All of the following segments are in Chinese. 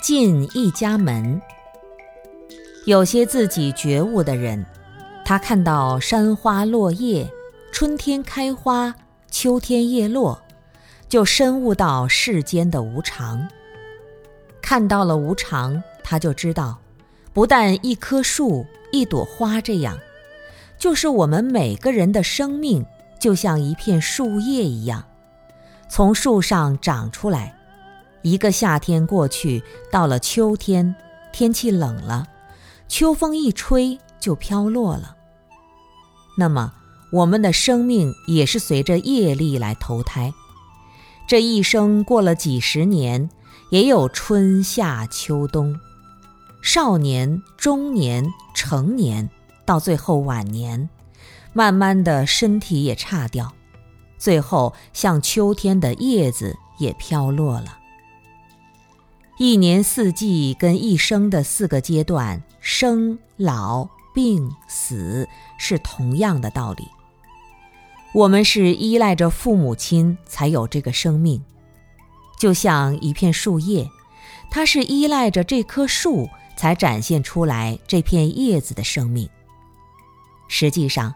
进一家门。有些自己觉悟的人，他看到山花落叶，春天开花，秋天叶落，就深悟到世间的无常。看到了无常，他就知道，不但一棵树、一朵花这样，就是我们每个人的生命，就像一片树叶一样，从树上长出来。一个夏天过去，到了秋天，天气冷了。秋风一吹就飘落了。那么，我们的生命也是随着业力来投胎。这一生过了几十年，也有春夏秋冬，少年、中年、成年，到最后晚年，慢慢的身体也差掉，最后像秋天的叶子也飘落了。一年四季跟一生的四个阶段，生、老、病、死是同样的道理。我们是依赖着父母亲才有这个生命，就像一片树叶，它是依赖着这棵树才展现出来这片叶子的生命。实际上，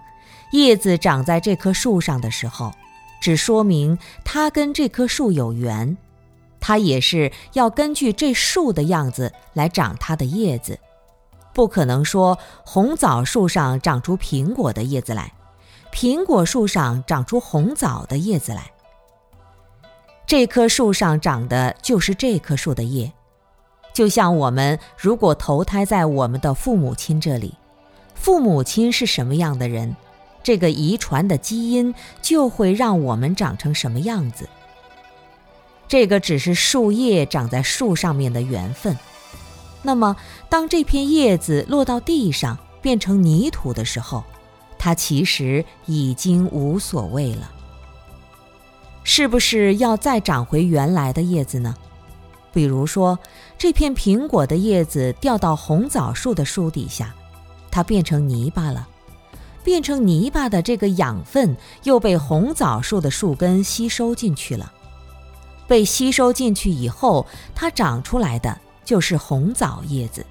叶子长在这棵树上的时候，只说明它跟这棵树有缘。它也是要根据这树的样子来长它的叶子，不可能说红枣树上长出苹果的叶子来，苹果树上长出红枣的叶子来。这棵树上长的就是这棵树的叶，就像我们如果投胎在我们的父母亲这里，父母亲是什么样的人，这个遗传的基因就会让我们长成什么样子。这个只是树叶长在树上面的缘分。那么，当这片叶子落到地上变成泥土的时候，它其实已经无所谓了。是不是要再长回原来的叶子呢？比如说，这片苹果的叶子掉到红枣树的树底下，它变成泥巴了。变成泥巴的这个养分又被红枣树的树根吸收进去了。被吸收进去以后，它长出来的就是红枣叶子。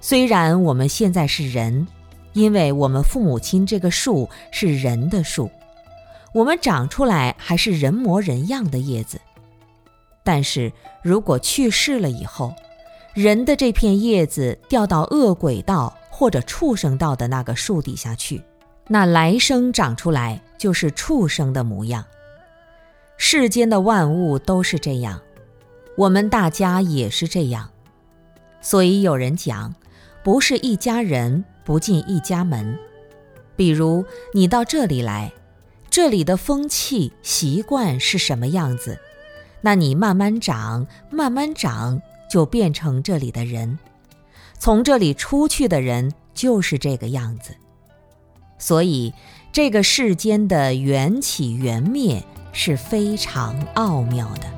虽然我们现在是人，因为我们父母亲这个树是人的树，我们长出来还是人模人样的叶子。但是如果去世了以后，人的这片叶子掉到恶鬼道或者畜生道的那个树底下去，那来生长出来就是畜生的模样。世间的万物都是这样，我们大家也是这样，所以有人讲，不是一家人不进一家门。比如你到这里来，这里的风气习惯是什么样子，那你慢慢长，慢慢长，就变成这里的人。从这里出去的人就是这个样子。所以这个世间的缘起缘灭。是非常奥妙的。